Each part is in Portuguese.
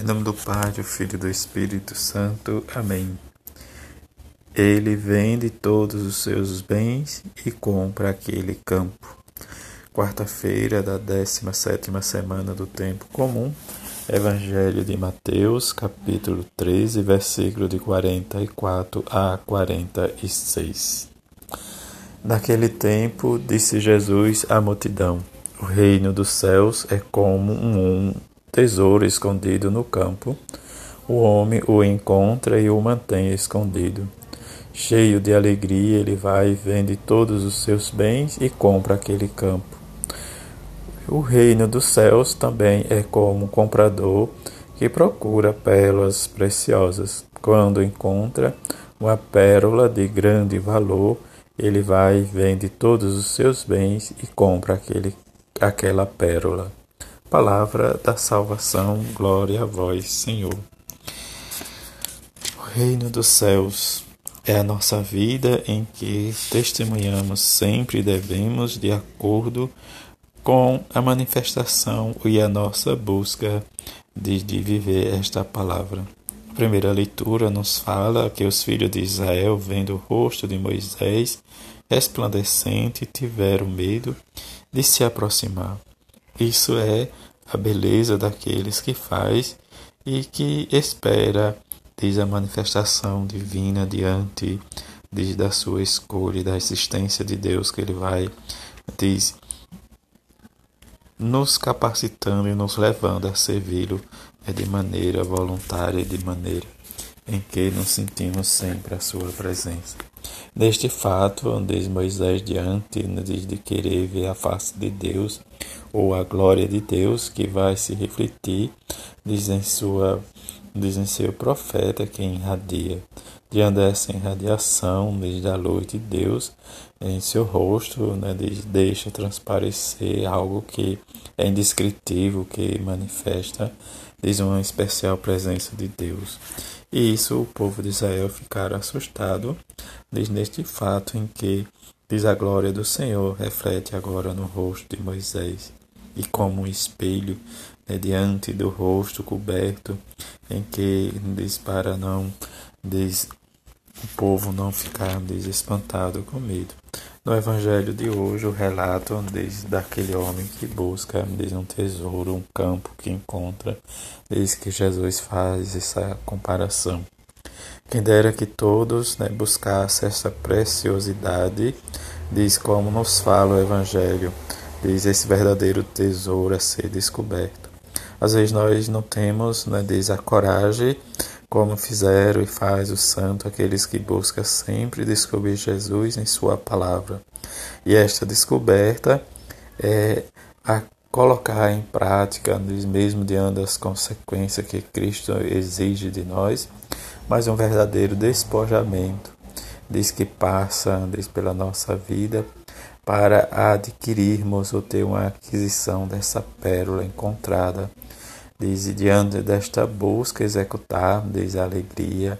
Em nome do Pai, do Filho e do Espírito Santo. Amém. Ele vende todos os seus bens e compra aquele campo. Quarta-feira da 17 semana do tempo comum. Evangelho de Mateus, capítulo 13, versículo de 44 a 46. Naquele tempo, disse Jesus à multidão: O reino dos céus é como um tesouro escondido no campo. O homem o encontra e o mantém escondido. Cheio de alegria, ele vai, vende todos os seus bens e compra aquele campo. O reino dos céus também é como um comprador que procura pérolas preciosas. Quando encontra uma pérola de grande valor, ele vai, vende todos os seus bens e compra aquele, aquela pérola. Palavra da salvação, glória a vós, Senhor. O reino dos céus é a nossa vida em que testemunhamos sempre e devemos de acordo com a manifestação e a nossa busca de, de viver esta palavra. A primeira leitura nos fala que os filhos de Israel, vendo o rosto de Moisés resplandecente, tiveram medo de se aproximar. Isso é a beleza daqueles que faz e que espera diz a manifestação divina diante diz da sua escolha e da existência de Deus que ele vai diz nos capacitando e nos levando a servi-lo é de maneira voluntária de maneira em que nos sentimos sempre a sua presença. Neste fato, diz Moisés diante de querer ver a face de Deus ou a glória de Deus que vai se refletir, diz em sua diz em seu profeta que irradia. Diante dessa irradiação, desde a luz de Deus, em seu rosto, né, deixa transparecer algo que é indescritível, que manifesta, diz uma especial presença de Deus. E isso o povo de Israel ficara assustado, diz neste fato em que diz a glória do Senhor reflete agora no rosto de Moisés e como um espelho né, diante do rosto coberto em que diz para não diz o povo não ficar diz, espantado com medo. No evangelho de hoje, o relato diz daquele homem que busca diz um tesouro, um campo que encontra, diz que Jesus faz essa comparação. Quem dera que todos né, buscassem essa preciosidade, diz como nos fala o evangelho, diz esse verdadeiro tesouro a ser descoberto. Às vezes nós não temos, né, diz a coragem como fizeram e faz o santo aqueles que buscam sempre descobrir Jesus em Sua palavra. E esta descoberta é a colocar em prática, mesmo diante das consequências que Cristo exige de nós, mas um verdadeiro despojamento, diz que passa diz, pela nossa vida para adquirirmos ou ter uma aquisição dessa pérola encontrada diz diante desta busca executar, diz a alegria,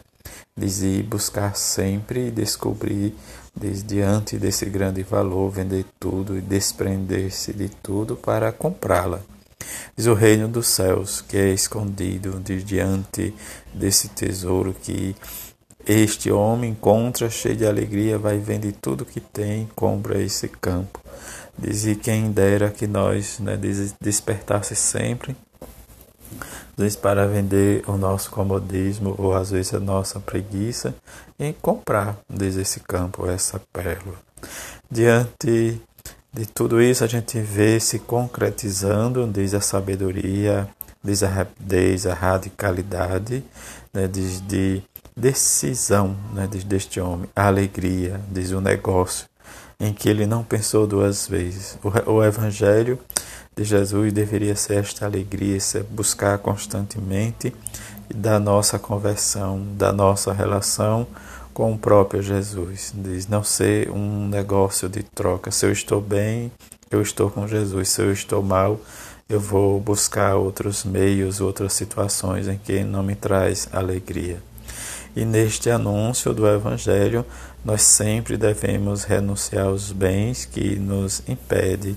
diz ir buscar sempre e descobrir, diz diante desse grande valor, vender tudo e desprender-se de tudo para comprá-la. Diz o reino dos céus, que é escondido diz, diante desse tesouro que este homem encontra cheio de alegria, vai vender tudo que tem, compra esse campo. Diz e quem dera que nós né, despertasse sempre para vender o nosso comodismo ou às vezes a nossa preguiça em comprar desde esse campo essa pérola. Diante de tudo isso, a gente vê se concretizando desde a sabedoria, desde a rapidez, a radicalidade, né, desde decisão né, deste homem, a alegria, desde o negócio, em que ele não pensou duas vezes. O, o Evangelho de Jesus deveria ser esta alegria, esse buscar constantemente da nossa conversão, da nossa relação com o próprio Jesus. Diz não ser um negócio de troca. Se eu estou bem, eu estou com Jesus. Se eu estou mal, eu vou buscar outros meios, outras situações em que não me traz alegria. E neste anúncio do Evangelho, nós sempre devemos renunciar aos bens que nos impedem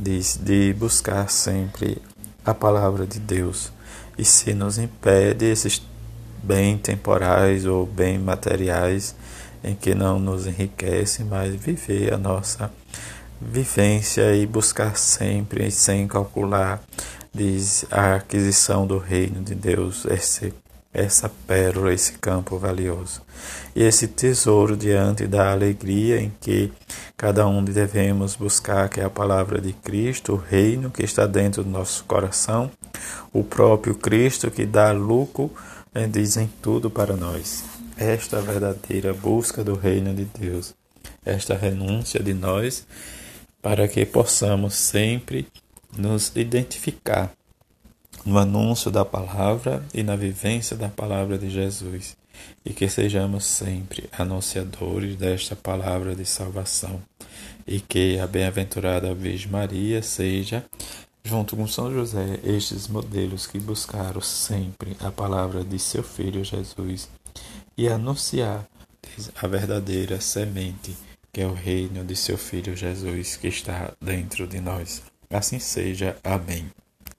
de, de buscar sempre a palavra de Deus. e se nos impede esses bem temporais ou bem materiais em que não nos enriquece, mas viver a nossa vivência e buscar sempre, sem calcular, diz a aquisição do reino de Deus, esse, essa pérola, esse campo valioso. E esse tesouro diante da alegria em que cada um devemos buscar, que é a palavra de Cristo, o reino que está dentro do nosso coração, o próprio Cristo que dá lucro, né, dizem tudo para nós. Esta verdadeira busca do reino de Deus, esta renúncia de nós para que possamos sempre nos identificar no anúncio da palavra e na vivência da palavra de Jesus, e que sejamos sempre anunciadores desta palavra de salvação, e que a bem-aventurada Virgem Maria seja, junto com São José, estes modelos que buscaram sempre a palavra de seu Filho Jesus e anunciar a verdadeira semente que é o reino de seu Filho Jesus que está dentro de nós. Assim seja. Amém.